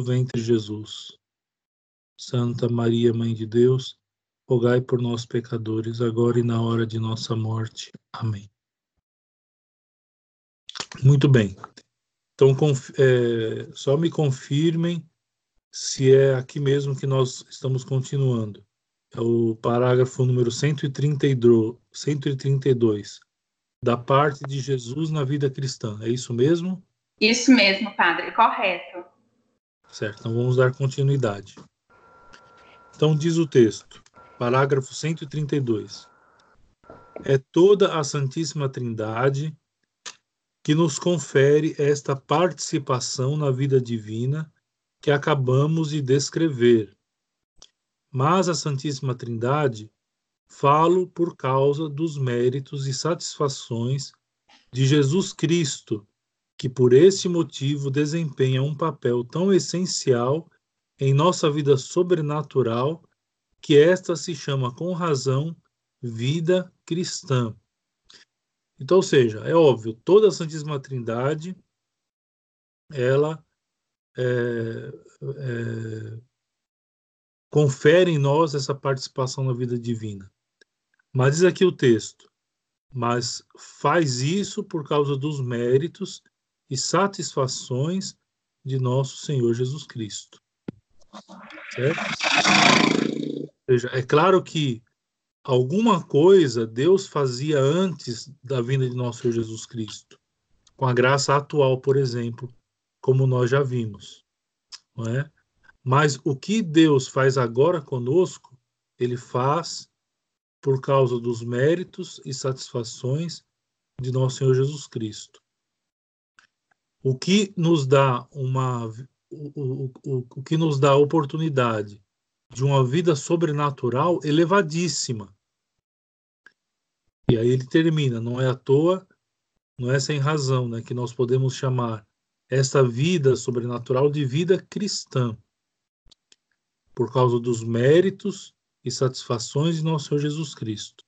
ventre Jesus. Santa Maria, Mãe de Deus, rogai por nós pecadores, agora e na hora de nossa morte. Amém. Muito bem. Então, é, só me confirmem se é aqui mesmo que nós estamos continuando. É o parágrafo número 132, da parte de Jesus na vida cristã. É isso mesmo? Isso mesmo, padre, correto. Certo, então vamos dar continuidade. Então diz o texto, parágrafo 132. É toda a Santíssima Trindade que nos confere esta participação na vida divina que acabamos de descrever. Mas a Santíssima Trindade falo por causa dos méritos e satisfações de Jesus Cristo, que por este motivo desempenha um papel tão essencial em nossa vida sobrenatural que esta se chama com razão vida cristã. Então, ou seja, é óbvio, toda a Santíssima Trindade ela é, é, confere em nós essa participação na vida divina. Mas diz aqui o texto, mas faz isso por causa dos méritos e satisfações de nosso Senhor Jesus Cristo. Certo? Seja, é claro que alguma coisa Deus fazia antes da vinda de nosso Senhor Jesus Cristo, com a graça atual, por exemplo, como nós já vimos, não é? Mas o que Deus faz agora conosco, ele faz por causa dos méritos e satisfações de nosso Senhor Jesus Cristo. O que nos dá uma o, o, o, que nos dá a oportunidade de uma vida sobrenatural elevadíssima. E aí ele termina, não é à toa, não é sem razão, né, que nós podemos chamar esta vida sobrenatural de vida cristã, por causa dos méritos e satisfações de nosso Senhor Jesus Cristo.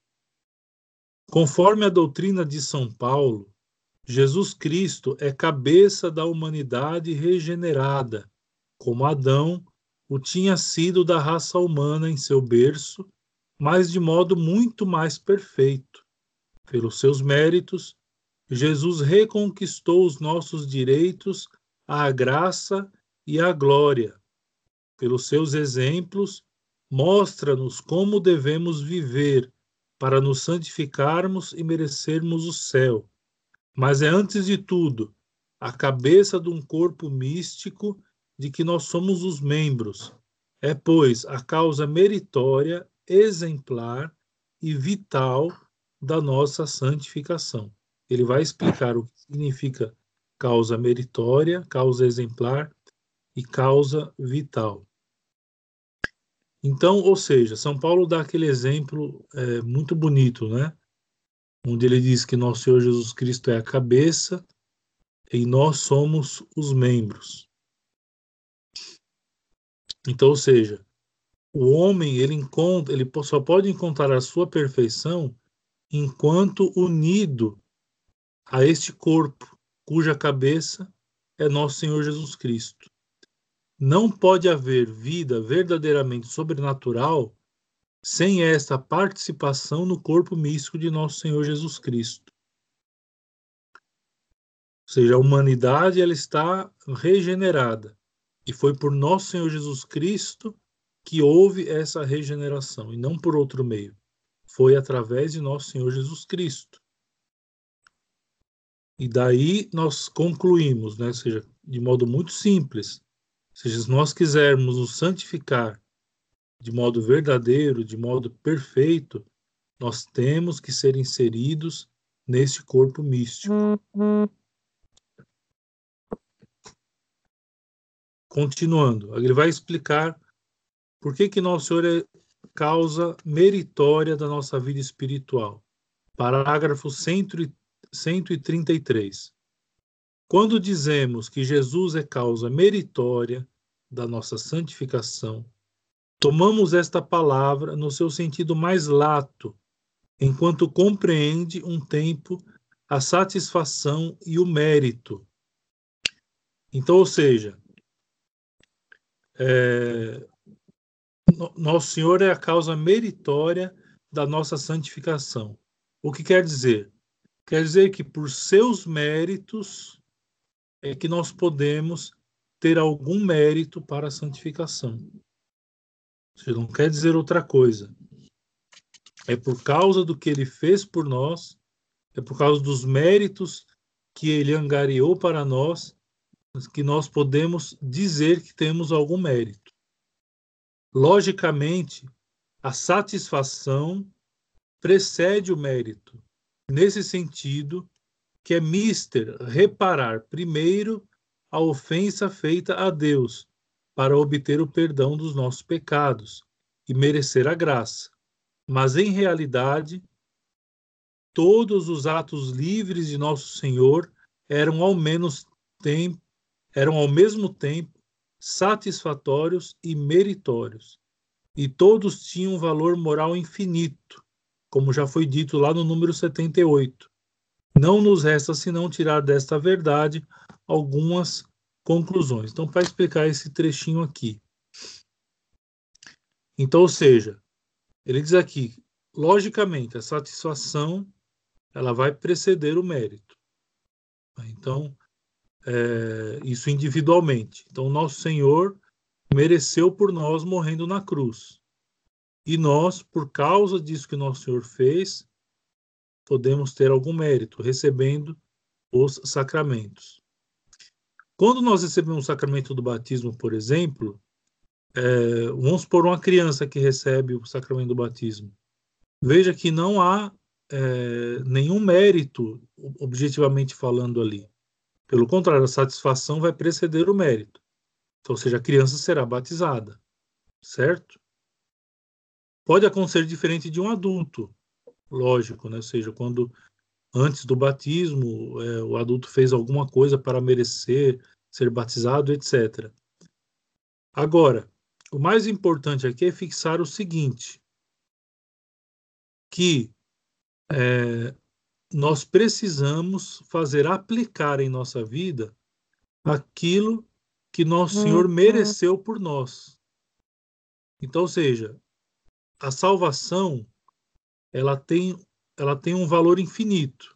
Conforme a doutrina de São Paulo, Jesus Cristo é cabeça da humanidade regenerada, como Adão o tinha sido da raça humana em seu berço, mas de modo muito mais perfeito. Pelos seus méritos, Jesus reconquistou os nossos direitos à graça e à glória. Pelos seus exemplos, mostra-nos como devemos viver para nos santificarmos e merecermos o céu. Mas é, antes de tudo, a cabeça de um corpo místico de que nós somos os membros. É, pois, a causa meritória, exemplar e vital da nossa santificação. Ele vai explicar o que significa causa meritória, causa exemplar e causa vital. Então, ou seja, São Paulo dá aquele exemplo é, muito bonito, né? Onde ele diz que nosso Senhor Jesus Cristo é a cabeça e nós somos os membros. Então, ou seja, o homem ele encontra, ele só pode encontrar a sua perfeição enquanto unido a este corpo, cuja cabeça é nosso Senhor Jesus Cristo. Não pode haver vida verdadeiramente sobrenatural sem esta participação no corpo místico de nosso Senhor Jesus Cristo. Ou seja, a humanidade ela está regenerada. E foi por nosso Senhor Jesus Cristo que houve essa regeneração, e não por outro meio. Foi através de nosso Senhor Jesus Cristo. E daí nós concluímos, né, ou seja, de modo muito simples, se nós quisermos nos santificar de modo verdadeiro, de modo perfeito, nós temos que ser inseridos neste corpo místico. Continuando, ele vai explicar por que que Nosso Senhor é causa meritória da nossa vida espiritual. Parágrafo 133. Quando dizemos que Jesus é causa meritória da nossa santificação, tomamos esta palavra no seu sentido mais lato, enquanto compreende um tempo a satisfação e o mérito. Então, ou seja, é, Nosso Senhor é a causa meritória da nossa santificação. O que quer dizer? Quer dizer que por seus méritos é que nós podemos ter algum mérito para a santificação. Isso não quer dizer outra coisa. É por causa do que ele fez por nós, é por causa dos méritos que ele angariou para nós, que nós podemos dizer que temos algum mérito. Logicamente, a satisfação precede o mérito, nesse sentido que é mister reparar primeiro a ofensa feita a Deus para obter o perdão dos nossos pecados e merecer a graça. Mas em realidade, todos os atos livres de nosso Senhor eram ao menos tempo, eram ao mesmo tempo satisfatórios e meritórios, e todos tinham valor moral infinito, como já foi dito lá no número 78. Não nos resta senão tirar desta verdade algumas conclusões. Então, para explicar esse trechinho aqui. Então, ou seja, ele diz aqui, logicamente, a satisfação ela vai preceder o mérito. Então, é, isso individualmente. Então, nosso Senhor mereceu por nós morrendo na cruz. E nós, por causa disso que nosso Senhor fez, podemos ter algum mérito, recebendo os sacramentos. Quando nós recebemos o sacramento do batismo, por exemplo, é, vamos por uma criança que recebe o sacramento do batismo. Veja que não há é, nenhum mérito, objetivamente falando ali. Pelo contrário, a satisfação vai preceder o mérito. Então, ou seja, a criança será batizada, certo? Pode acontecer diferente de um adulto, lógico, né? Ou seja, quando antes do batismo é, o adulto fez alguma coisa para merecer ser batizado, etc. Agora, o mais importante aqui é fixar o seguinte: que é, nós precisamos fazer aplicar em nossa vida aquilo que nosso Senhor uhum. mereceu por nós. Então, ou seja, a salvação ela tem ela tem um valor infinito.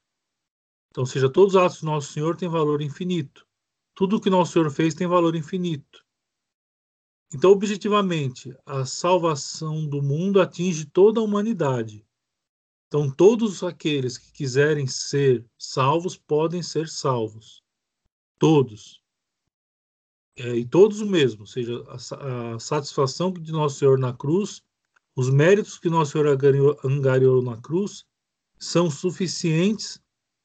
Então, seja, todos os atos do nosso Senhor têm valor infinito. Tudo o que nosso Senhor fez tem valor infinito. Então, objetivamente, a salvação do mundo atinge toda a humanidade. Então, todos aqueles que quiserem ser salvos podem ser salvos. Todos. É, e todos o mesmo, ou seja, a, a, satisfação de Nosso Senhor na cruz, os méritos que Nosso Senhor angariou na cruz, são suficientes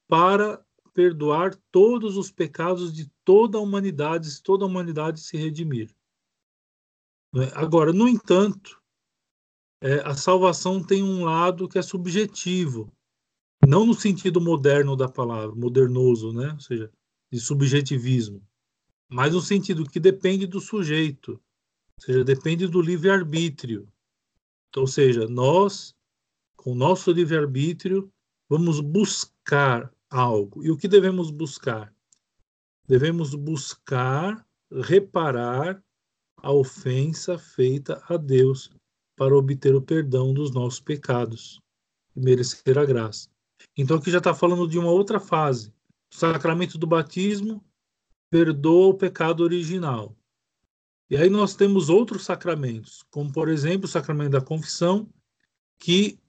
para perdoar todos os pecados de toda a humanidade, se toda a humanidade se redimir. Né? Agora, no entanto, é, a salvação tem um lado que é subjetivo, não no sentido moderno da palavra, modernoso, né? ou seja, de subjetivismo, mas no sentido que depende do sujeito, ou seja, depende do livre-arbítrio. Então, ou seja, nós, com o nosso livre-arbítrio, vamos buscar algo. E o que devemos buscar? Devemos buscar reparar a ofensa feita a Deus para obter o perdão dos nossos pecados e merecer a graça. Então aqui já está falando de uma outra fase. O sacramento do batismo perdoa o pecado original. E aí nós temos outros sacramentos, como por exemplo o sacramento da confissão, que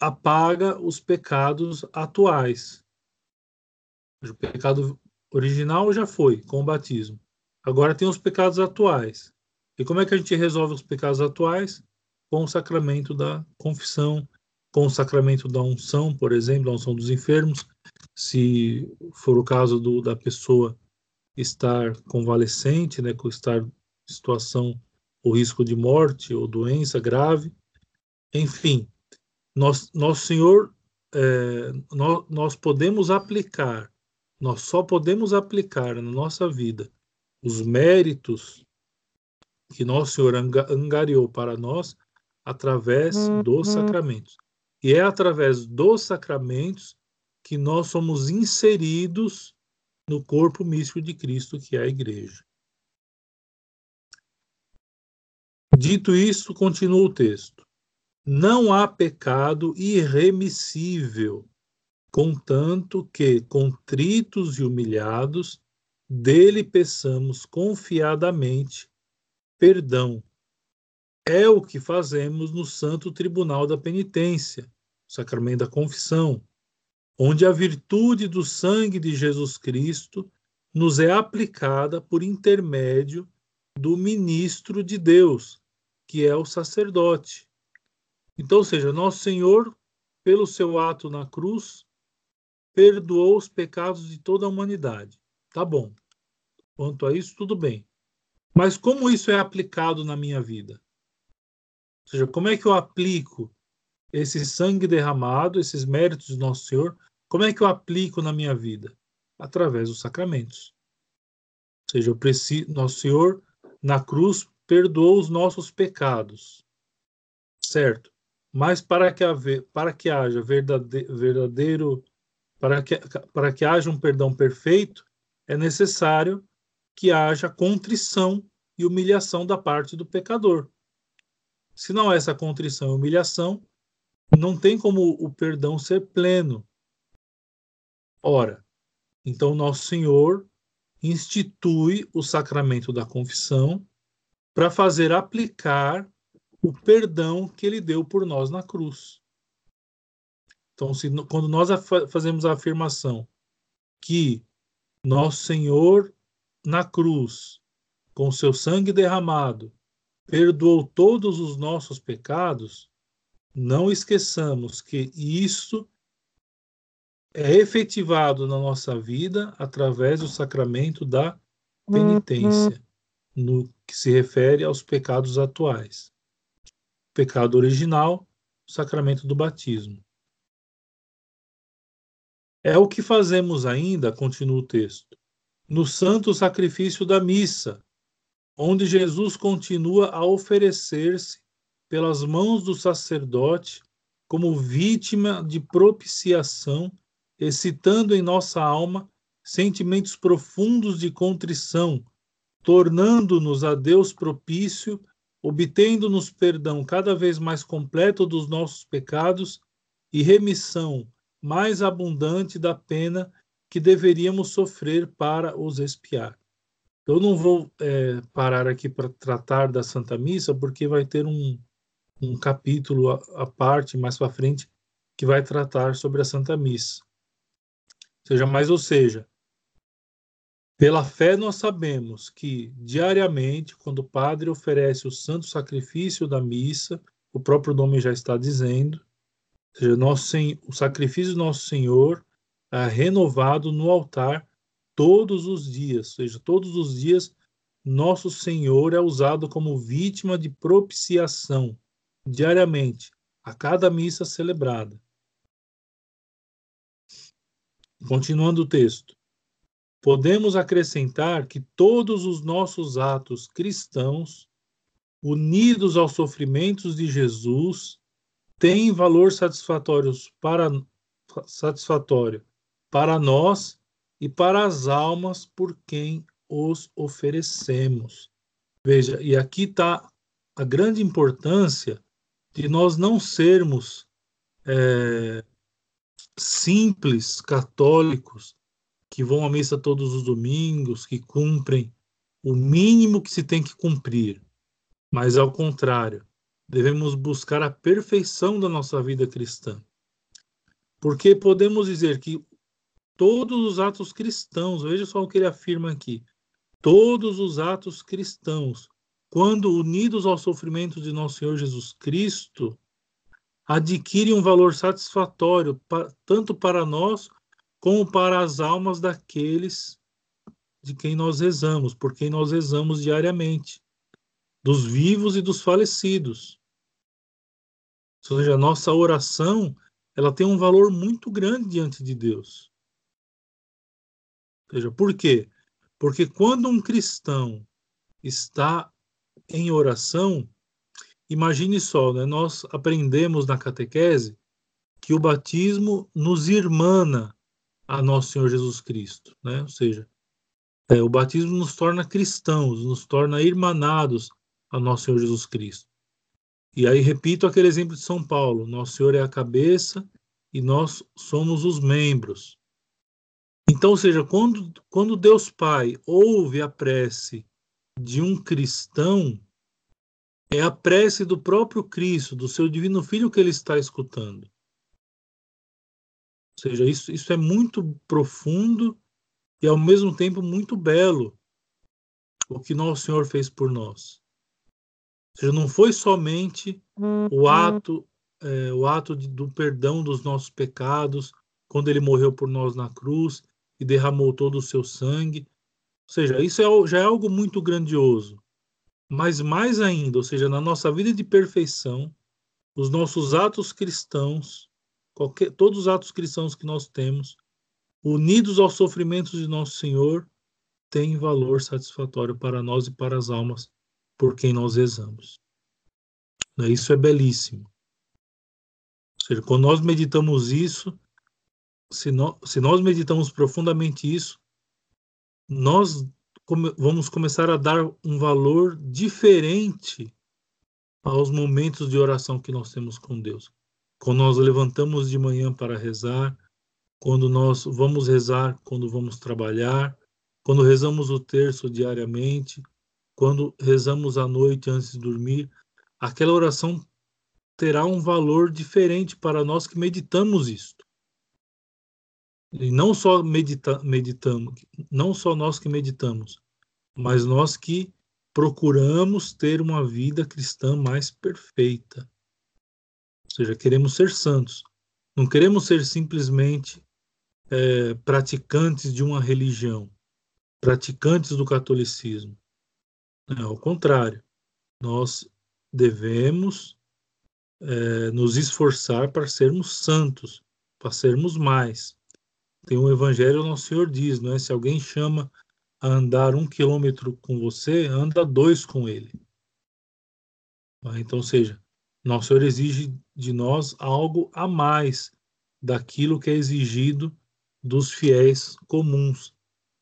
apaga os pecados atuais. O pecado original já foi com o batismo. Agora tem os pecados atuais. E como é que a gente resolve os pecados atuais? com o sacramento da confissão, com o sacramento da unção, por exemplo, da unção dos enfermos, se for o caso do, da pessoa estar convalescente, né, com estar em situação ou risco de morte ou doença grave, enfim, nós, nosso Senhor, é, nós, nós podemos aplicar, nós só podemos aplicar na nossa vida os méritos que nosso Senhor angariou para nós através uhum. dos sacramentos. E é através dos sacramentos que nós somos inseridos no corpo místico de Cristo, que é a igreja. Dito isso, continua o texto. Não há pecado irremissível, contanto que, contritos e humilhados, dele peçamos confiadamente perdão. É o que fazemos no Santo Tribunal da Penitência, sacramento da confissão, onde a virtude do sangue de Jesus Cristo nos é aplicada por intermédio do ministro de Deus, que é o sacerdote. Então, ou seja, nosso Senhor, pelo seu ato na cruz, perdoou os pecados de toda a humanidade. Tá bom. Quanto a isso, tudo bem. Mas como isso é aplicado na minha vida? Ou seja, como é que eu aplico esse sangue derramado, esses méritos de Nosso Senhor, como é que eu aplico na minha vida? Através dos sacramentos. Ou seja, eu preciso, Nosso Senhor na cruz perdoou os nossos pecados. Certo? Mas para que, haver, para que haja verdadeiro, para que, para que haja um perdão perfeito, é necessário que haja contrição e humilhação da parte do pecador. Se não há essa contrição e humilhação, não tem como o perdão ser pleno. Ora, então nosso Senhor institui o sacramento da confissão para fazer aplicar o perdão que ele deu por nós na cruz. Então, se, quando nós fazemos a afirmação que nosso Senhor na cruz, com seu sangue derramado, perdoou todos os nossos pecados, não esqueçamos que isso é efetivado na nossa vida através do sacramento da penitência, no que se refere aos pecados atuais. Pecado original, o sacramento do batismo. É o que fazemos ainda, continua o texto, no santo sacrifício da missa, onde Jesus continua a oferecer-se pelas mãos do sacerdote como vítima de propiciação, excitando em nossa alma sentimentos profundos de contrição, tornando-nos a Deus propício, obtendo-nos perdão cada vez mais completo dos nossos pecados e remissão mais abundante da pena que deveríamos sofrer para os expiar. Eu não vou é, parar aqui para tratar da Santa Missa, porque vai ter um, um capítulo à parte mais para frente que vai tratar sobre a Santa Missa. Seja mais ou seja, pela fé nós sabemos que diariamente, quando o padre oferece o santo sacrifício da missa, o próprio nome já está dizendo, seja, nosso, o sacrifício do nosso Senhor é, renovado no altar todos os dias, ou seja, todos os dias nosso Senhor é usado como vítima de propiciação diariamente, a cada missa celebrada. Continuando o texto. Podemos acrescentar que todos os nossos atos cristãos, unidos aos sofrimentos de Jesus, têm valor satisfatório para, satisfatório para nós e para as almas por quem os oferecemos. Veja, e aqui está a grande importância de nós não sermos é, simples católicos que vão à missa todos os domingos, que cumprem o mínimo que se tem que cumprir, mas ao contrário, devemos buscar a perfeição da nossa vida cristã. Porque podemos dizer que todos os atos cristãos, veja só o que ele afirma aqui, todos os atos cristãos, quando unidos ao sofrimento de nosso Senhor Jesus Cristo, adquirem um valor satisfatório tanto para nós como para as almas daqueles de quem nós rezamos, por quem nós rezamos diariamente, dos vivos e dos falecidos. Ou seja, a nossa oração, ela tem um valor muito grande diante de Deus. Veja, por quê? Porque quando um cristão está em oração, imagine só, né? nós aprendemos na catequese que o batismo nos irmana a nosso Senhor Jesus Cristo, né? Ou seja, é, o batismo nos torna cristãos, nos torna irmanados a nosso Senhor Jesus Cristo. E aí repito aquele exemplo de São Paulo: Nosso Senhor é a cabeça e nós somos os membros. Então, ou seja, quando, quando Deus Pai ouve a prece de um cristão, é a prece do próprio Cristo, do seu divino Filho que ele está escutando. Ou seja, isso, isso é muito profundo e ao mesmo tempo muito belo o que nosso Senhor fez por nós. Ou seja, não foi somente o uhum. ato, é, o ato de, do perdão dos nossos pecados, quando ele morreu por nós na cruz e derramou todo o seu sangue. Ou seja, isso é, já é algo muito grandioso. Mas mais ainda, ou seja, na nossa vida de perfeição, os nossos atos cristãos, qualquer, todos os atos cristãos que nós temos, unidos aos sofrimentos de nosso Senhor, têm valor satisfatório para nós e para as almas por quem nós rezamos. Isso é belíssimo. Ou seja, quando nós meditamos isso, se, no, se nós meditamos profundamente isso, nós come, vamos começar a dar um valor diferente aos momentos de oração que nós temos com Deus. Quando nós levantamos de manhã para rezar, quando nós vamos rezar, quando vamos trabalhar, quando rezamos o terço diariamente, quando rezamos à noite antes de dormir, aquela oração terá um valor diferente para nós que meditamos isto. E não só medita, meditamos, não só nós que meditamos, mas nós que procuramos ter uma vida cristã mais perfeita. Seja, queremos ser santos. Não queremos ser simplesmente é, praticantes de uma religião, praticantes do catolicismo. Não, ao contrário, nós devemos é, nos esforçar para sermos santos, para sermos mais. Tem um evangelho, nosso Senhor diz, não é? Se alguém chama a andar um quilômetro com você, anda dois com ele. Então, ou seja, nosso Senhor exige de nós algo a mais daquilo que é exigido dos fiéis comuns,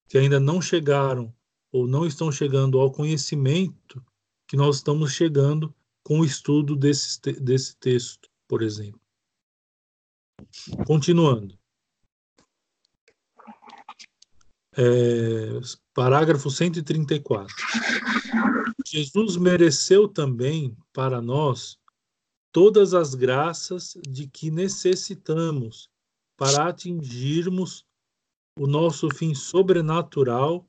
que ainda não chegaram ou não estão chegando ao conhecimento que nós estamos chegando com o estudo desse, desse texto, por exemplo. Continuando. É, parágrafo 134. Jesus mereceu também para nós todas as graças de que necessitamos para atingirmos o nosso fim sobrenatural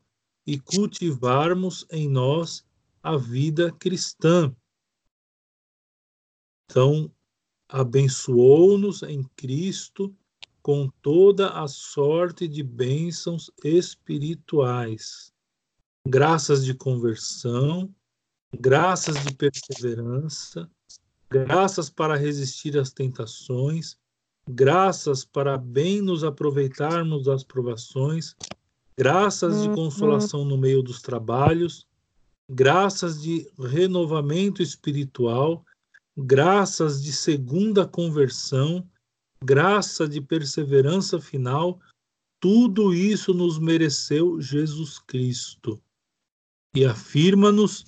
e cultivarmos em nós a vida cristã. Então, abençoou-nos em Cristo com toda a sorte de bênçãos espirituais, graças de conversão, graças de perseverança, graças para resistir às tentações, graças para bem nos aproveitarmos das provações, graças de uhum. consolação no meio dos trabalhos, graças de renovamento espiritual, graças de segunda conversão, graça de perseverança final, tudo isso nos mereceu Jesus Cristo. E afirma-nos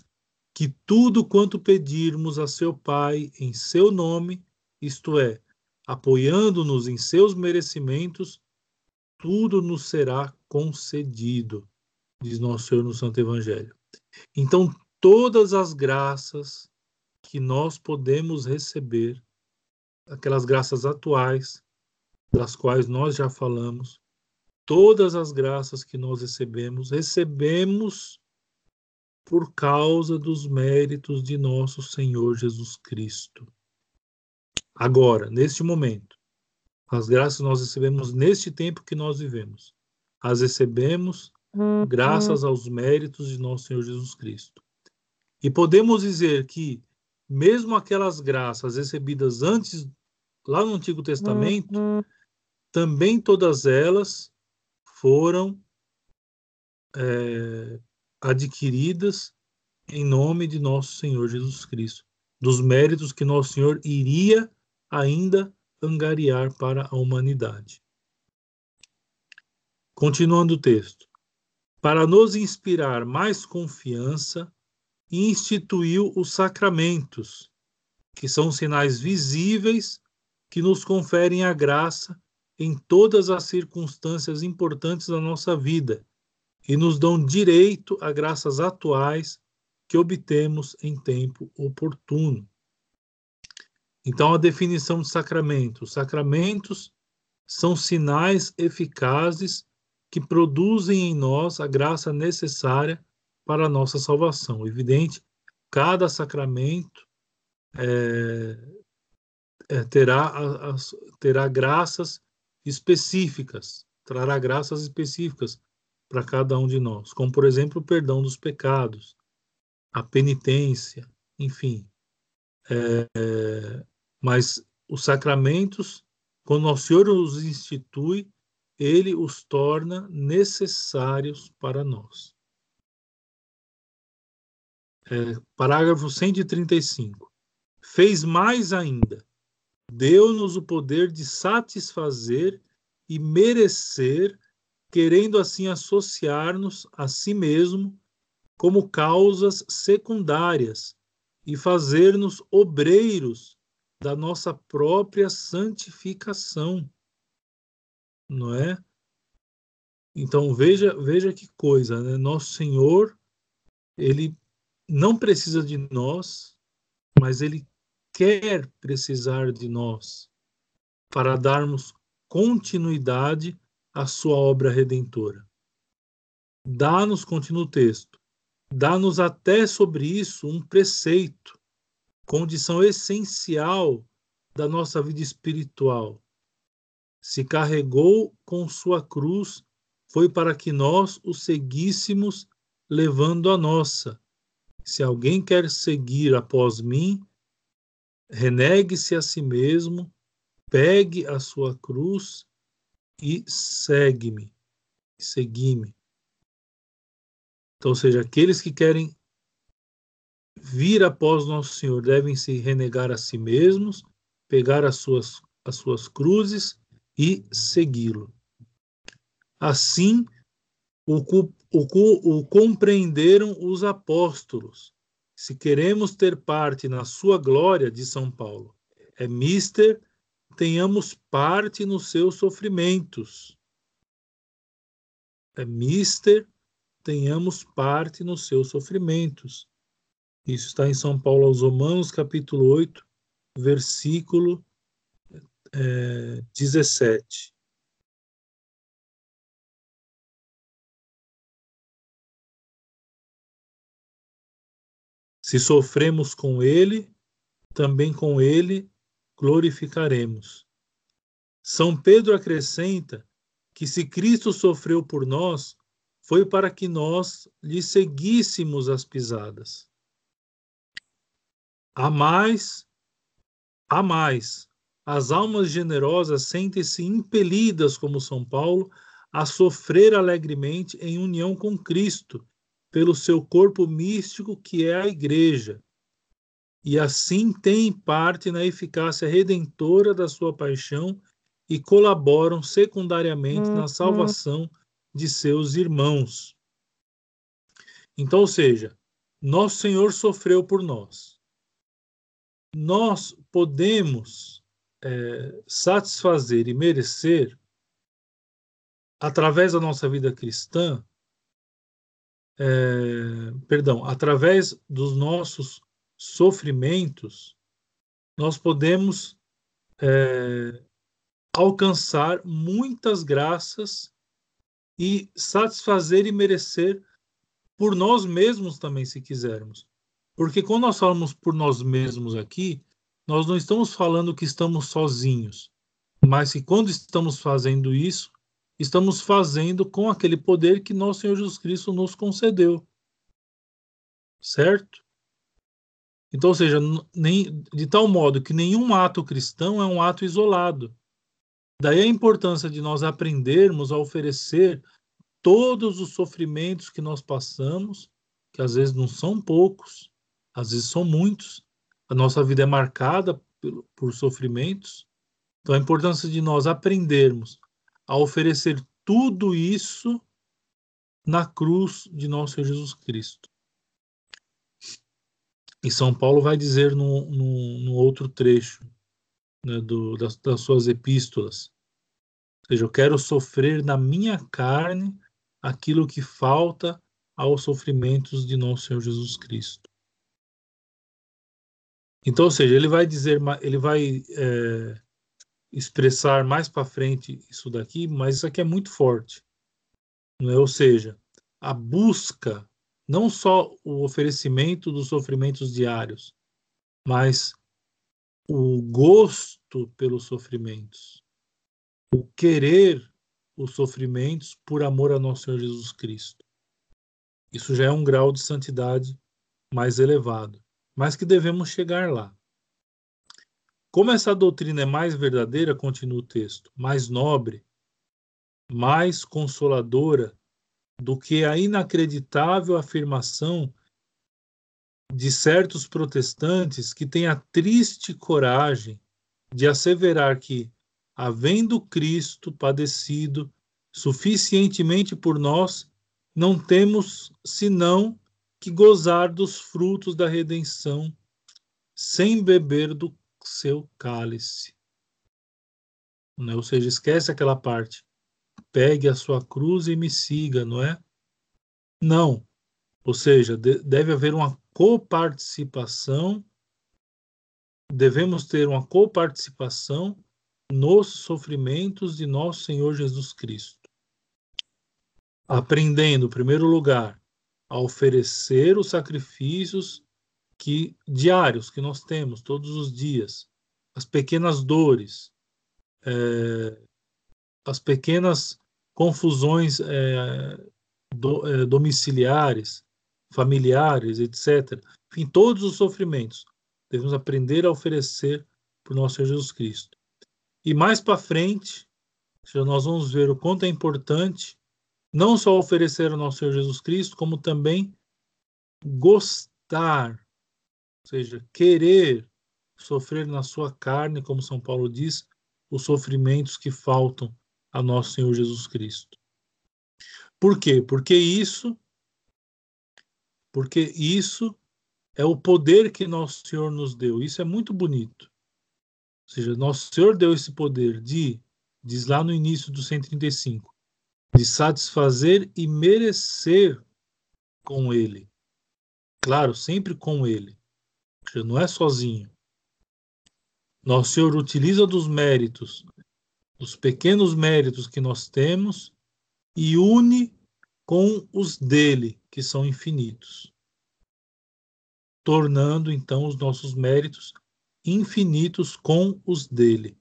que tudo quanto pedirmos a seu Pai em seu nome, isto é, apoiando-nos em seus merecimentos, tudo nos será concedido, diz nosso Senhor no Santo Evangelho. Então, todas as graças que nós podemos receber, aquelas graças atuais, das quais nós já falamos, todas as graças que nós recebemos, recebemos por causa dos méritos de nosso Senhor Jesus Cristo. Agora, neste momento, as graças nós recebemos neste tempo que nós vivemos. As recebemos uhum. graças aos méritos de nosso Senhor Jesus Cristo. E podemos dizer que, mesmo aquelas graças recebidas antes, lá no Antigo Testamento, uhum. também todas elas foram é, adquiridas em nome de nosso Senhor Jesus Cristo, dos méritos que nosso Senhor iria ainda angariar para a humanidade. Continuando o texto. Para nos inspirar mais confiança, instituiu os sacramentos, que são sinais visíveis que nos conferem a graça em todas as circunstâncias importantes da nossa vida e nos dão direito a graças atuais que obtemos em tempo oportuno. Então, a definição de sacramento: os sacramentos são sinais eficazes que produzem em nós a graça necessária para a nossa salvação. Evidente, cada sacramento é, é, terá, terá graças específicas, trará graças específicas para cada um de nós, como, por exemplo, o perdão dos pecados, a penitência, enfim. É, mas os sacramentos, quando o Senhor os institui, ele os torna necessários para nós. É, parágrafo 135. Fez mais ainda, deu-nos o poder de satisfazer e merecer, querendo assim associar-nos a si mesmo como causas secundárias e fazer-nos obreiros da nossa própria santificação. Não é? Então veja, veja que coisa, né? Nosso Senhor, ele não precisa de nós, mas ele quer precisar de nós para darmos continuidade à sua obra redentora. Dá-nos, continua o texto, dá-nos até sobre isso um preceito, condição essencial da nossa vida espiritual. Se carregou com sua cruz, foi para que nós o seguíssemos levando a nossa. Se alguém quer seguir após mim, renegue-se a si mesmo, pegue a sua cruz e segue-me, segui-me. Então, ou seja, aqueles que querem vir após nosso Senhor devem se renegar a si mesmos, pegar as suas, as suas cruzes e segui-lo. Assim, o, o, o compreenderam os apóstolos. Se queremos ter parte na sua glória, de São Paulo, é mister tenhamos parte nos seus sofrimentos. É mister tenhamos parte nos seus sofrimentos. Isso está em São Paulo aos Romanos, capítulo 8, versículo é, 17. Se sofremos com ele, também com ele glorificaremos. São Pedro acrescenta que se Cristo sofreu por nós, foi para que nós lhe seguíssemos as pisadas. A mais, a mais, as almas generosas sentem-se impelidas, como São Paulo, a sofrer alegremente em união com Cristo, pelo seu corpo místico que é a Igreja, e assim têm parte na eficácia redentora da sua paixão e colaboram secundariamente na uhum. salvação de seus irmãos. Então, ou seja, nosso Senhor sofreu por nós. Nós podemos é, satisfazer e merecer, através da nossa vida cristã, é, perdão, através dos nossos sofrimentos, nós podemos é, alcançar muitas graças e satisfazer e merecer por nós mesmos também, se quisermos. Porque quando nós falamos por nós mesmos aqui, nós não estamos falando que estamos sozinhos, mas que quando estamos fazendo isso, estamos fazendo com aquele poder que nosso Senhor Jesus Cristo nos concedeu. Certo? Então, ou seja, nem, de tal modo que nenhum ato cristão é um ato isolado. Daí a importância de nós aprendermos a oferecer todos os sofrimentos que nós passamos, que às vezes não são poucos, às vezes são muitos. A nossa vida é marcada por, sofrimentos. Então a importância de nós aprendermos a oferecer tudo isso na cruz de nosso Jesus Cristo. E São Paulo vai dizer no, no, no outro trecho né, do, das, das suas epístolas. Ou seja, eu quero sofrer na minha carne aquilo que falta aos sofrimentos de nosso Senhor Jesus Cristo. Então, ou seja, ele vai dizer, ele vai é, expressar mais para frente isso daqui, mas isso aqui é muito forte. Não é? Ou seja, a busca, não só o oferecimento dos sofrimentos diários, mas o gosto pelos sofrimentos, o querer os sofrimentos por amor a nosso Senhor Jesus Cristo. Isso já é um grau de santidade mais elevado, mas que devemos chegar lá. Como essa doutrina é mais verdadeira, continua o texto, mais nobre, mais consoladora do que a inacreditável afirmação de certos protestantes que têm a triste coragem de asseverar que, havendo Cristo padecido suficientemente por nós, não temos senão que gozar dos frutos da redenção sem beber do seu cálice. Né? Ou seja, esquece aquela parte. Pegue a sua cruz e me siga, não é? Não. Ou seja, de, deve haver uma coparticipação, devemos ter uma coparticipação nos sofrimentos de nosso Senhor Jesus Cristo. Aprendendo, em primeiro lugar, a oferecer os sacrifícios que diários que nós temos todos os dias, as pequenas dores, é, as pequenas confusões é, do, é, domiciliares, familiares, etc. Enfim, todos os sofrimentos devemos aprender a oferecer para o nosso Senhor Jesus Cristo. E mais para frente, nós vamos ver o quanto é importante não só oferecer ao nosso Senhor Jesus Cristo, como também gostar ou seja, querer sofrer na sua carne, como São Paulo diz, os sofrimentos que faltam a nosso Senhor Jesus Cristo. Por quê? Porque isso porque isso é o poder que nosso Senhor nos deu. Isso é muito bonito. Ou seja, nosso Senhor deu esse poder de, diz lá no início do 135, de satisfazer e merecer com Ele. Claro, sempre com Ele não é sozinho. Nosso Senhor utiliza dos méritos, dos pequenos méritos que nós temos, e une com os dele, que são infinitos, tornando então os nossos méritos infinitos com os dele.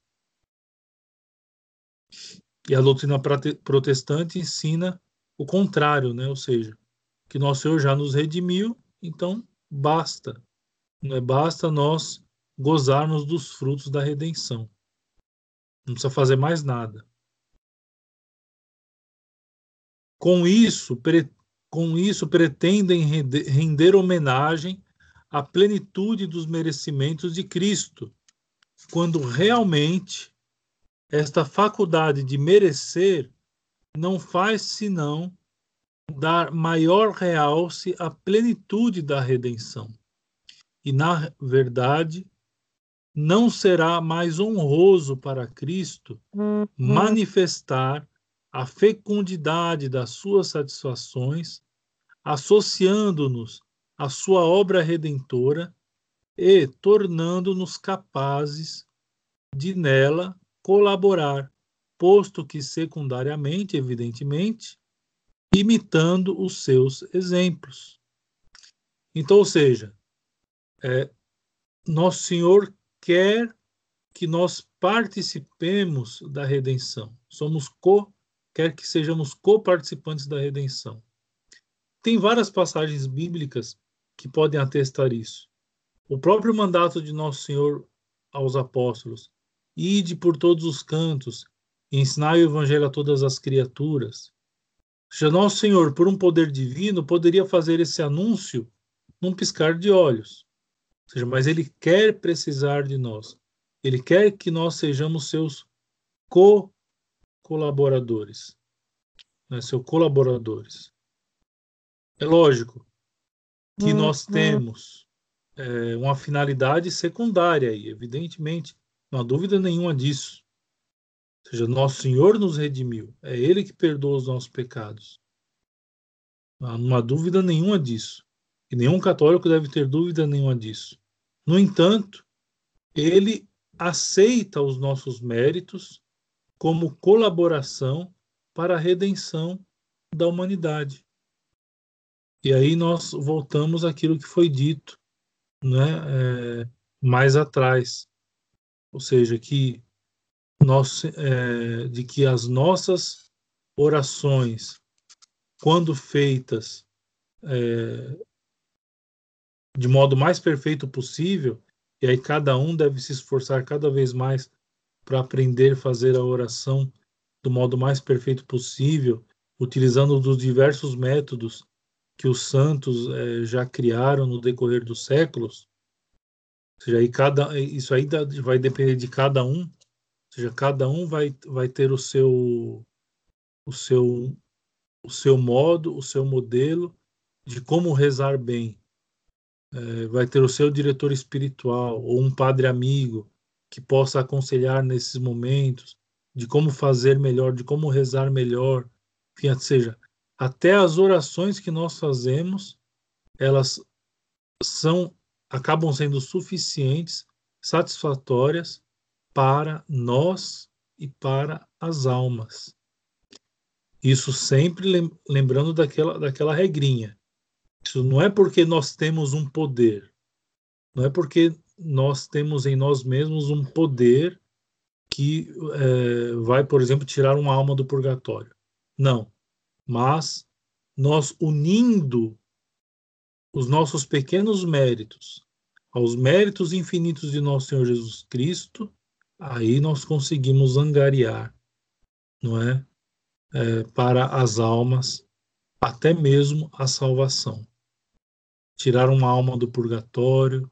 E a doutrina protestante ensina o contrário, né? ou seja, que nosso Senhor já nos redimiu, então basta não é basta nós gozarmos dos frutos da redenção. Não precisa fazer mais nada. Com isso, pre, com isso pretendem render, homenagem à plenitude dos merecimentos de Cristo, quando realmente esta faculdade de merecer não faz senão dar maior realce à plenitude da redenção e, na verdade, não será mais honroso para Cristo uhum. manifestar a fecundidade das suas satisfações, associando-nos à sua obra redentora e tornando-nos capazes de nela colaborar, posto que secundariamente, evidentemente, imitando os seus exemplos. Então, ou seja, é, Nosso Senhor quer que nós participemos da redenção. Somos co, quer que sejamos co-participantes da redenção. Tem várias passagens bíblicas que podem atestar isso. O próprio mandato de Nosso Senhor aos apóstolos: ide por todos os cantos, ensinai o evangelho a todas as criaturas. Já Nosso Senhor, por um poder divino, poderia fazer esse anúncio num piscar de olhos. Ou seja, mas ele quer precisar de nós. Ele quer que nós sejamos seus co-colaboradores. Né, seus colaboradores. É lógico que uhum. nós temos é, uma finalidade secundária aí, evidentemente, não há dúvida nenhuma disso. Ou seja, nosso Senhor nos redimiu, é Ele que perdoa os nossos pecados. Não há dúvida nenhuma disso. E nenhum católico deve ter dúvida nenhuma disso. No entanto, ele aceita os nossos méritos como colaboração para a redenção da humanidade. E aí nós voltamos àquilo que foi dito né, é, mais atrás, ou seja, que nós, é, de que as nossas orações, quando feitas é, de modo mais perfeito possível, e aí cada um deve se esforçar cada vez mais para aprender a fazer a oração do modo mais perfeito possível, utilizando dos diversos métodos que os santos é, já criaram no decorrer dos séculos. Ou seja, aí cada, isso aí vai depender de cada um. Ou seja, cada um vai, vai ter o seu, o seu, o seu modo, o seu modelo de como rezar bem é, vai ter o seu diretor espiritual ou um padre amigo que possa aconselhar nesses momentos de como fazer melhor, de como rezar melhor, enfim, ou seja, até as orações que nós fazemos, elas são acabam sendo suficientes, satisfatórias para nós e para as almas. Isso sempre lembrando daquela, daquela regrinha. Isso não é porque nós temos um poder, não é porque nós temos em nós mesmos um poder que é, vai, por exemplo, tirar uma alma do purgatório. Não. Mas nós unindo os nossos pequenos méritos aos méritos infinitos de nosso Senhor Jesus Cristo, aí nós conseguimos angariar, não é? é para as almas, até mesmo a salvação tirar uma alma do purgatório,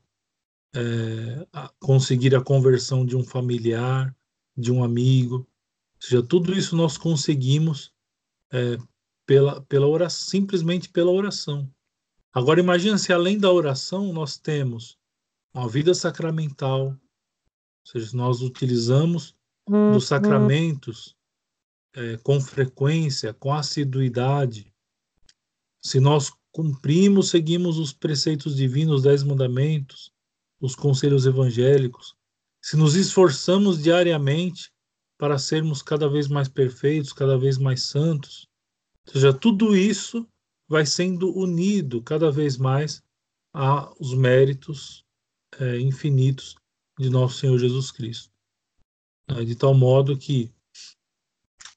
é, conseguir a conversão de um familiar, de um amigo. Ou seja, tudo isso nós conseguimos é, pela, pela oração, simplesmente pela oração. Agora imagine se além da oração nós temos uma vida sacramental, ou seja, nós utilizamos uhum. dos sacramentos é, com frequência, com assiduidade, se nós cumprimos, seguimos os preceitos divinos, os dez mandamentos, os conselhos evangélicos, se nos esforçamos diariamente para sermos cada vez mais perfeitos, cada vez mais santos, ou seja, tudo isso vai sendo unido cada vez mais aos méritos é, infinitos de nosso Senhor Jesus Cristo. Né? De tal modo que,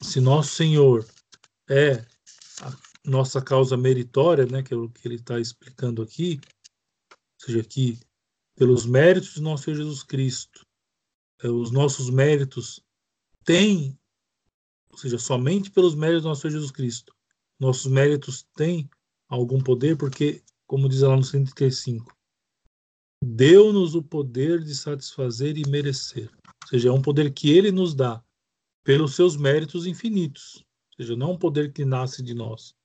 se nosso Senhor é nossa causa meritória, né, que é o que ele está explicando aqui, ou seja, que pelos méritos de nosso Senhor Jesus Cristo, é, os nossos méritos têm, ou seja, somente pelos méritos do nosso Senhor Jesus Cristo, nossos méritos têm algum poder, porque, como diz lá no 135, deu-nos o poder de satisfazer e merecer. Ou seja, é um poder que ele nos dá pelos seus méritos infinitos. Ou seja, não é um poder que nasce de nós,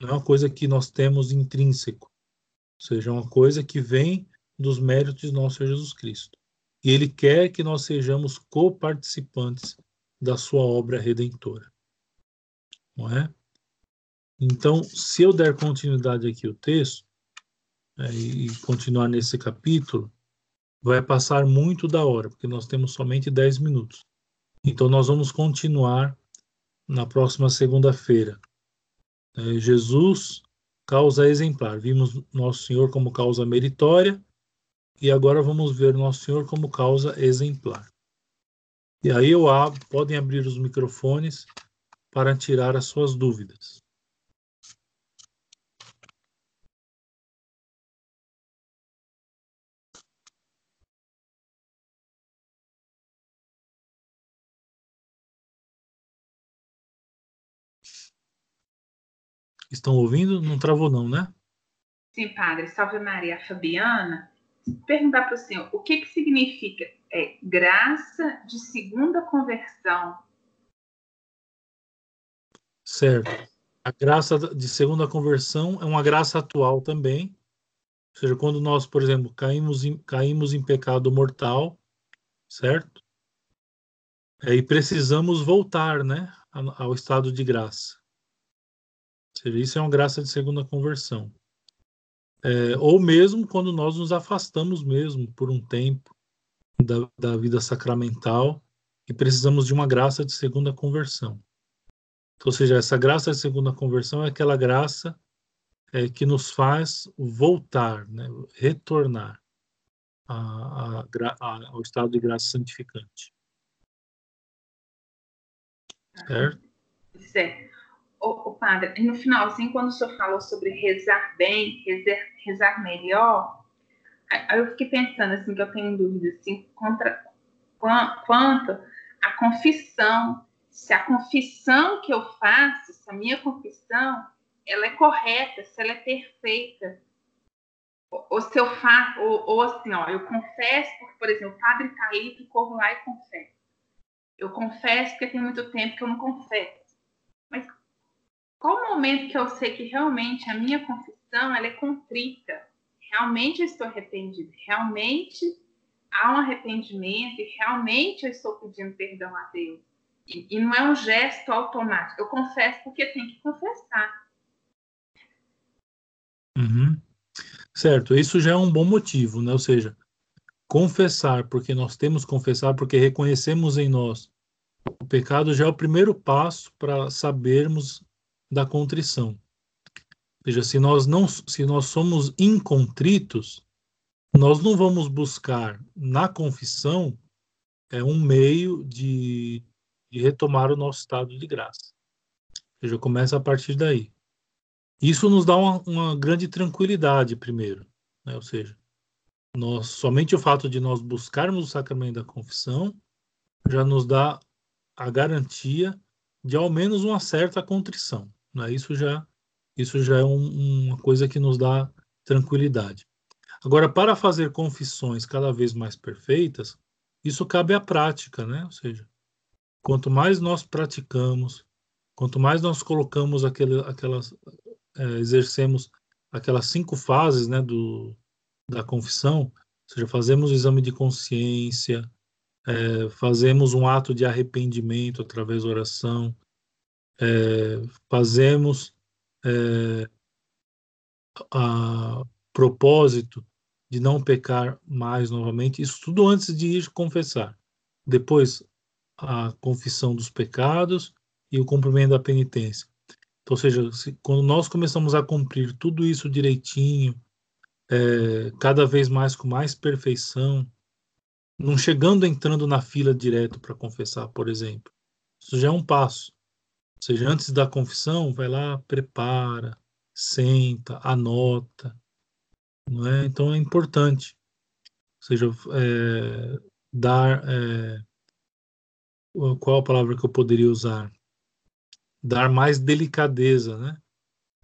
não é uma coisa que nós temos intrínseco, ou seja, é uma coisa que vem dos méritos de nosso Jesus Cristo. E Ele quer que nós sejamos coparticipantes da sua obra redentora. Não é? Então, se eu der continuidade aqui ao texto, é, e continuar nesse capítulo, vai passar muito da hora, porque nós temos somente 10 minutos. Então, nós vamos continuar na próxima segunda-feira, Jesus, causa exemplar. Vimos Nosso Senhor como causa meritória e agora vamos ver Nosso Senhor como causa exemplar. E aí eu abro, podem abrir os microfones para tirar as suas dúvidas. Estão ouvindo? Não travou não, né? Sim, padre. Salve Maria Fabiana. Perguntar para o senhor, o que, que significa é, graça de segunda conversão? Certo. A graça de segunda conversão é uma graça atual também. Ou seja, quando nós, por exemplo, caímos em, caímos em pecado mortal, certo? É, e precisamos voltar, né, ao estado de graça. Seja, isso é uma graça de segunda conversão. É, ou mesmo quando nós nos afastamos mesmo por um tempo da, da vida sacramental e precisamos de uma graça de segunda conversão. Ou seja, essa graça de segunda conversão é aquela graça é, que nos faz voltar, né, retornar a, a, a, ao estado de graça santificante. Certo? Certo. O, o padre, no finalzinho, quando o senhor falou sobre rezar bem, rezar, rezar melhor, aí eu fiquei pensando assim que eu tenho dúvida assim contra quanto a confissão, se a confissão que eu faço, se a minha confissão, ela é correta, se ela é perfeita, ou se eu faço, ou, ou, assim, ó, eu confesso, porque, por exemplo, o padre está ali, que corro lá e confesso. Eu confesso porque tem muito tempo que eu não confesso. Qual o momento que eu sei que realmente a minha confissão ela é contrita? Realmente eu estou arrependido, realmente há um arrependimento e realmente eu estou pedindo perdão a Deus. E, e não é um gesto automático. Eu confesso porque tem que confessar. Uhum. Certo, isso já é um bom motivo, né? Ou seja, confessar porque nós temos que confessar porque reconhecemos em nós o pecado já é o primeiro passo para sabermos da contrição. Ou seja, se nós não se nós somos incontritos, nós não vamos buscar na confissão é um meio de, de retomar o nosso estado de graça. Ou seja, começa a partir daí. Isso nos dá uma, uma grande tranquilidade, primeiro. Né? Ou seja, nós, somente o fato de nós buscarmos o sacramento da confissão já nos dá a garantia de ao menos uma certa contrição. Né? Isso já isso já é um, uma coisa que nos dá tranquilidade. Agora, para fazer confissões cada vez mais perfeitas, isso cabe à prática, né? Ou seja, quanto mais nós praticamos, quanto mais nós colocamos aquele, aquelas, é, exercemos aquelas cinco fases, né, do, da confissão, ou seja, fazemos o exame de consciência, é, fazemos um ato de arrependimento através da oração, é, fazemos é, a propósito de não pecar mais novamente, isso tudo antes de ir confessar. Depois, a confissão dos pecados e o cumprimento da penitência. Então, ou seja, se, quando nós começamos a cumprir tudo isso direitinho, é, cada vez mais com mais perfeição, não chegando entrando na fila direto para confessar, por exemplo. Isso já é um passo. Ou seja, antes da confissão, vai lá, prepara, senta, anota. Não é? Então é importante. Ou seja, é, dar. É, qual a palavra que eu poderia usar? Dar mais delicadeza né,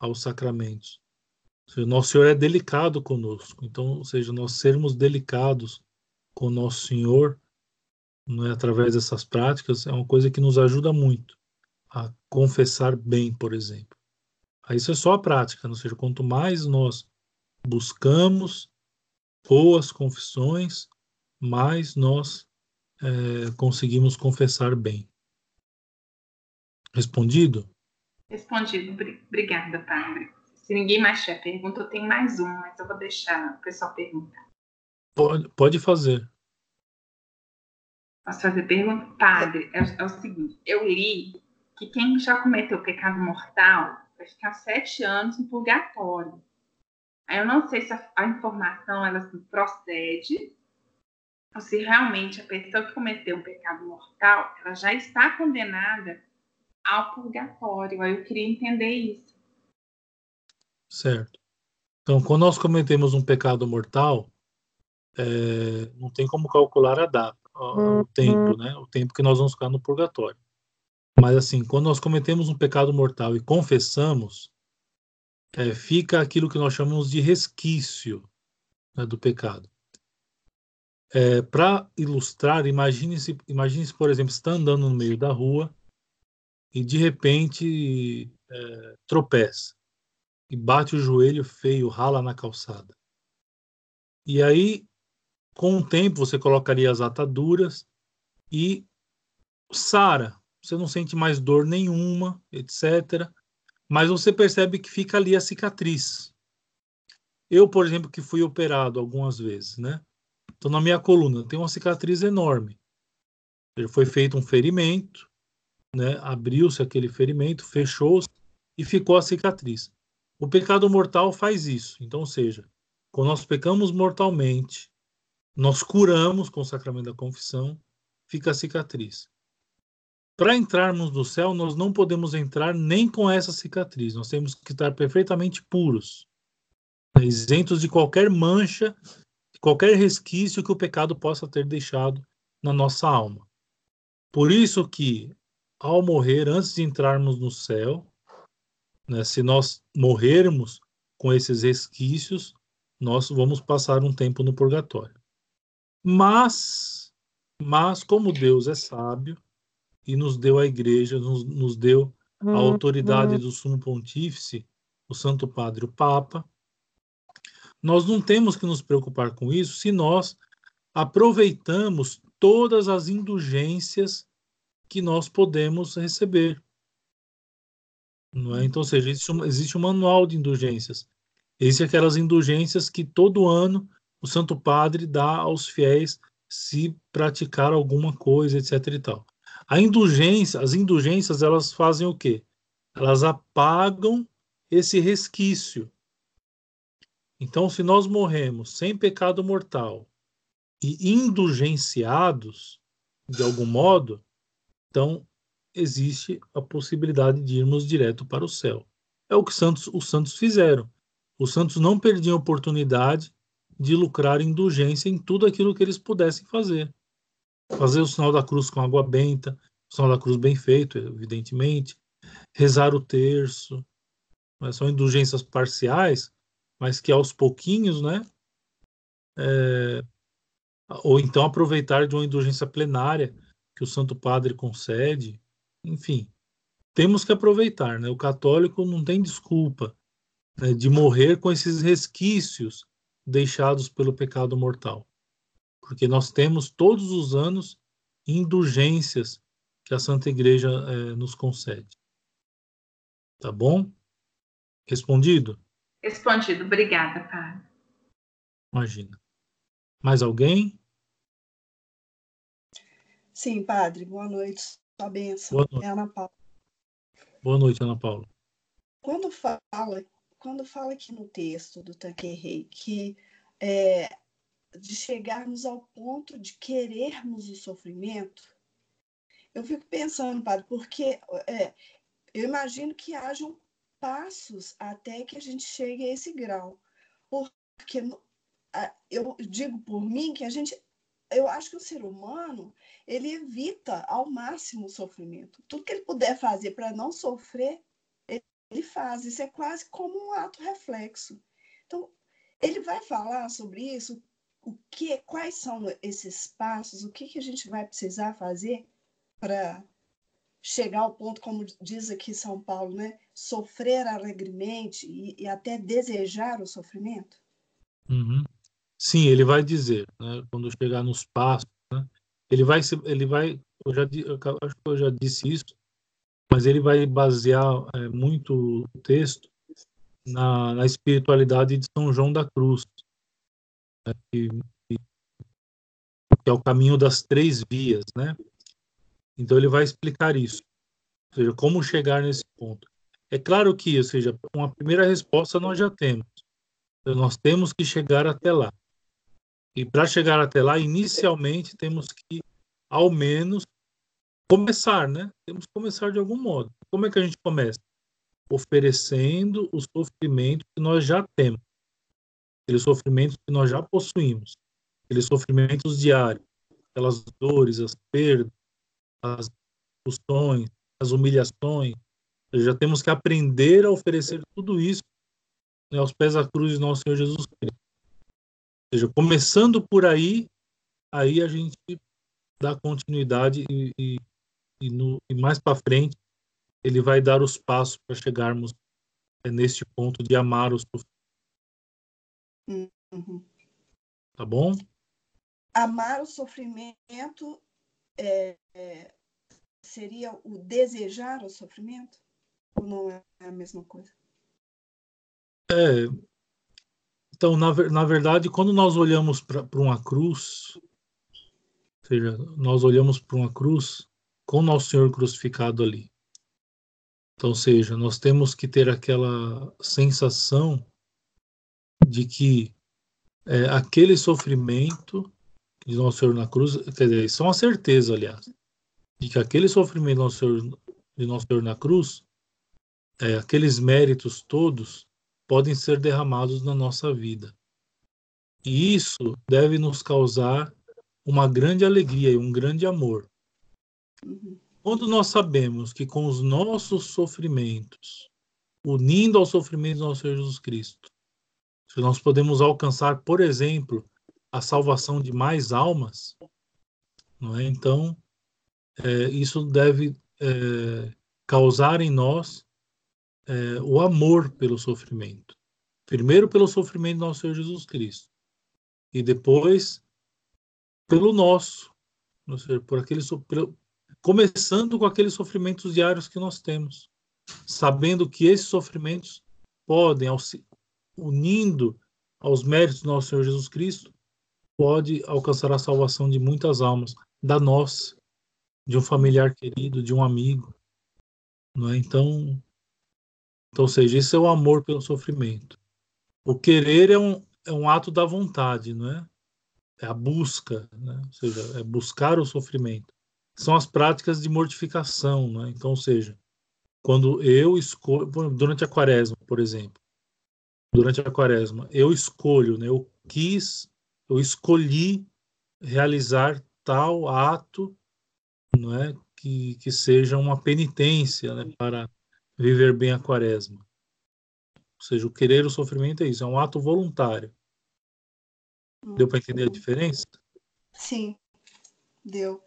aos sacramentos. Seja, nosso Senhor é delicado conosco. Então, ou seja, nós sermos delicados com nosso Senhor, é, através dessas práticas, é uma coisa que nos ajuda muito a confessar bem, por exemplo. Aí isso é só a prática, ou seja, quanto mais nós buscamos boas confissões, mais nós é, conseguimos confessar bem. Respondido? Respondido. Obrigada, padre. Se ninguém mais tiver pergunta, eu tenho mais uma, mas eu vou deixar o pessoal perguntar. Pode, pode fazer. Posso fazer pergunta? Padre, é, é, o seguinte: eu li que quem já cometeu pecado mortal vai ficar sete anos em purgatório. Aí eu não sei se a, a informação ela se procede ou se realmente a pessoa que cometeu um pecado mortal ela já está condenada ao purgatório. Aí eu queria entender isso. Certo. Então, quando nós cometemos um pecado mortal, é, não tem como calcular a data, o, o tempo, né? O tempo que nós vamos ficar no purgatório. Mas assim, quando nós cometemos um pecado mortal e confessamos, é, fica aquilo que nós chamamos de resquício né, do pecado. É, Para ilustrar, imagine-se, imagine por exemplo, está andando no meio da rua e de repente é, tropeça e bate o joelho feio, rala na calçada. E aí, com o tempo, você colocaria as ataduras e sara. Você não sente mais dor nenhuma, etc. Mas você percebe que fica ali a cicatriz. Eu, por exemplo, que fui operado algumas vezes, né? Então, na minha coluna tem uma cicatriz enorme. Foi feito um ferimento, né? Abriu-se aquele ferimento, fechou-se e ficou a cicatriz. O pecado mortal faz isso. Então, ou seja, quando nós pecamos mortalmente, nós curamos com o sacramento da confissão, fica a cicatriz. Para entrarmos no céu, nós não podemos entrar nem com essa cicatriz. Nós temos que estar perfeitamente puros, isentos de qualquer mancha, de qualquer resquício que o pecado possa ter deixado na nossa alma. Por isso que, ao morrer, antes de entrarmos no céu, né, se nós morrermos com esses resquícios, nós vamos passar um tempo no purgatório. Mas, mas como Deus é sábio e nos deu a igreja, nos, nos deu a uhum. autoridade do sumo pontífice, o Santo Padre, o Papa, nós não temos que nos preocupar com isso se nós aproveitamos todas as indulgências que nós podemos receber. Não é? Então, ou seja, existe um, existe um manual de indulgências. Existem aquelas indulgências que todo ano o Santo Padre dá aos fiéis se praticar alguma coisa, etc. E tal. A indulgência, as indulgências, elas fazem o quê? Elas apagam esse resquício. Então, se nós morremos sem pecado mortal e indulgenciados, de algum modo, então existe a possibilidade de irmos direto para o céu. É o que santos, os santos fizeram. Os santos não perdiam a oportunidade de lucrar indulgência em tudo aquilo que eles pudessem fazer. Fazer o sinal da cruz com água benta, o sinal da cruz bem feito, evidentemente, rezar o terço. São indulgências parciais, mas que aos pouquinhos, né? É, ou então aproveitar de uma indulgência plenária que o Santo Padre concede, enfim, temos que aproveitar, né? O católico não tem desculpa né, de morrer com esses resquícios deixados pelo pecado mortal, porque nós temos todos os anos indulgências que a Santa Igreja é, nos concede. Tá bom? Respondido? Respondido. Obrigada, Padre. Imagina. Mais alguém? Sim, padre. Boa noite. Sua bênção. Boa noite. É Ana Paula. Boa noite, Ana Paula. Quando fala, quando fala aqui no texto do Tanquerrey que é, de chegarmos ao ponto de querermos o sofrimento, eu fico pensando, padre, porque é, eu imagino que hajam passos até que a gente chegue a esse grau. Porque eu digo por mim que a gente eu acho que o ser humano ele evita ao máximo o sofrimento. Tudo que ele puder fazer para não sofrer, ele faz. Isso é quase como um ato reflexo. Então, ele vai falar sobre isso, o que, quais são esses passos, o que, que a gente vai precisar fazer para chegar ao ponto, como diz aqui São Paulo, né? Sofrer alegremente e, e até desejar o sofrimento? Uhum. Sim, ele vai dizer, né, quando chegar nos passos, né, ele vai, ele vai, eu já eu acho que eu já disse isso, mas ele vai basear é, muito o texto na, na, espiritualidade de São João da Cruz, que, que, é o caminho das três vias, né? Então ele vai explicar isso, ou seja, como chegar nesse ponto. É claro que, ou seja, uma primeira resposta nós já temos. Então, nós temos que chegar até lá. E para chegar até lá, inicialmente temos que, ao menos, começar, né? Temos que começar de algum modo. Como é que a gente começa? Oferecendo os sofrimentos que nós já temos, aqueles sofrimentos que nós já possuímos, aqueles sofrimentos diários, aquelas dores, as perdas, as discussões, as humilhações. Já temos que aprender a oferecer tudo isso né, aos pés da cruz de nosso Senhor Jesus Cristo seja, começando por aí, aí a gente dá continuidade e, e, e, no, e mais para frente ele vai dar os passos para chegarmos é, neste ponto de amar os uhum. Tá bom? Amar o sofrimento é, é, seria o desejar o sofrimento? Ou não é a mesma coisa? É. Então, na, na verdade, quando nós olhamos para uma cruz, ou seja, nós olhamos para uma cruz com Nosso Senhor crucificado ali. Então, seja, nós temos que ter aquela sensação de que é, aquele sofrimento de Nosso Senhor na cruz, quer dizer, isso é uma certeza, aliás, de que aquele sofrimento de Nosso Senhor, de Nosso Senhor na cruz, é, aqueles méritos todos, podem ser derramados na nossa vida. E isso deve nos causar uma grande alegria e um grande amor. Quando nós sabemos que com os nossos sofrimentos, unindo ao sofrimento do nosso Senhor Jesus Cristo, nós podemos alcançar, por exemplo, a salvação de mais almas, não é? Então, é, isso deve é, causar em nós é, o amor pelo sofrimento. Primeiro pelo sofrimento do nosso Senhor Jesus Cristo e depois pelo nosso, por aquele pelo, começando com aqueles sofrimentos diários que nós temos, sabendo que esses sofrimentos podem, unindo aos méritos do nosso Senhor Jesus Cristo, pode alcançar a salvação de muitas almas, da nossa, de um familiar querido, de um amigo, não é? Então, então, ou seja, esse é o amor pelo sofrimento. O querer é um, é um ato da vontade, não é? É a busca, né? ou seja, é buscar o sofrimento. São as práticas de mortificação, né? Então, ou seja, quando eu escolho, durante a quaresma, por exemplo, durante a quaresma, eu escolho, né? Eu quis, eu escolhi realizar tal ato, não é? Que, que seja uma penitência, né? Para viver bem a quaresma. Ou seja, o querer o sofrimento é isso, é um ato voluntário. Deu para entender a diferença? Sim, deu.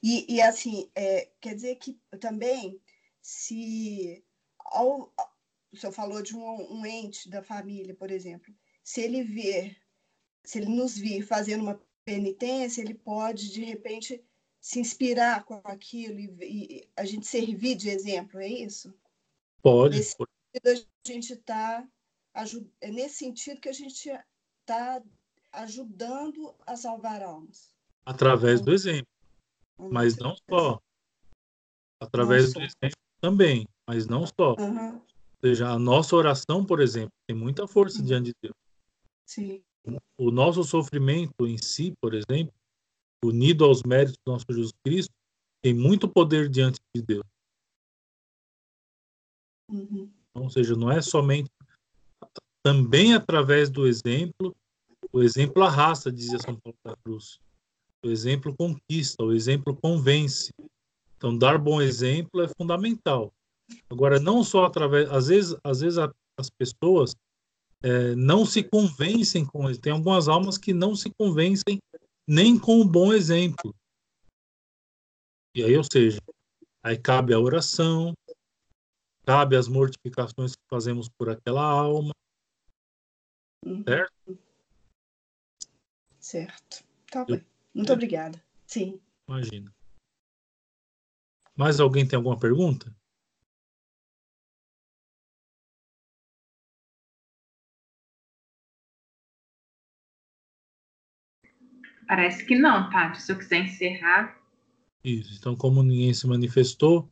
E, e assim, é, quer dizer que também, se ao, o senhor falou de um, um ente da família, por exemplo, se ele ver, se ele nos vir fazendo uma penitência, ele pode, de repente, se inspirar com aquilo e, e a gente servir de exemplo, é isso? Pode. Nesse pode. sentido, a gente está é nesse sentido que a gente está ajudando a salvar almas. Através do exemplo. Mas não só. Através do exemplo também, mas não só. Uhum. Seja, a nossa oração, por exemplo, tem muita força uhum. diante de Deus. Sim. O nosso sofrimento em si, por exemplo, unido aos méritos do nosso Jesus Cristo, tem muito poder diante de Deus. Uhum. Ou seja, não é somente também através do exemplo, o exemplo arrasta, dizia São Paulo da Cruz. O exemplo conquista, o exemplo convence. Então, dar bom exemplo é fundamental. Agora, não só através, às vezes, às vezes as pessoas é, não se convencem com. Tem algumas almas que não se convencem nem com o bom exemplo. E aí, ou seja, aí cabe a oração, cabe as mortificações que fazemos por aquela alma. Uhum. Certo? Certo. Tá bem. Muito é. obrigada. Sim. Imagina. Mais alguém tem alguma pergunta? Parece que não, Tati. Se eu quiser encerrar. Isso. Então, como ninguém se manifestou,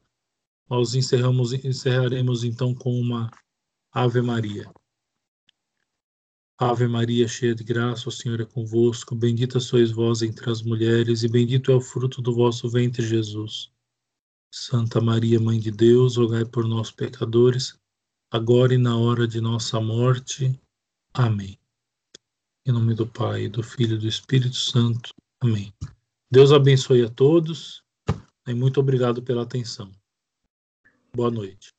nós encerramos, encerraremos então com uma Ave Maria. Ave Maria, cheia de graça, o Senhor é convosco. Bendita sois vós entre as mulheres, e bendito é o fruto do vosso ventre, Jesus. Santa Maria, Mãe de Deus, rogai por nós, pecadores, agora e na hora de nossa morte. Amém. Em nome do Pai, do Filho e do Espírito Santo. Amém. Deus abençoe a todos e muito obrigado pela atenção. Boa noite.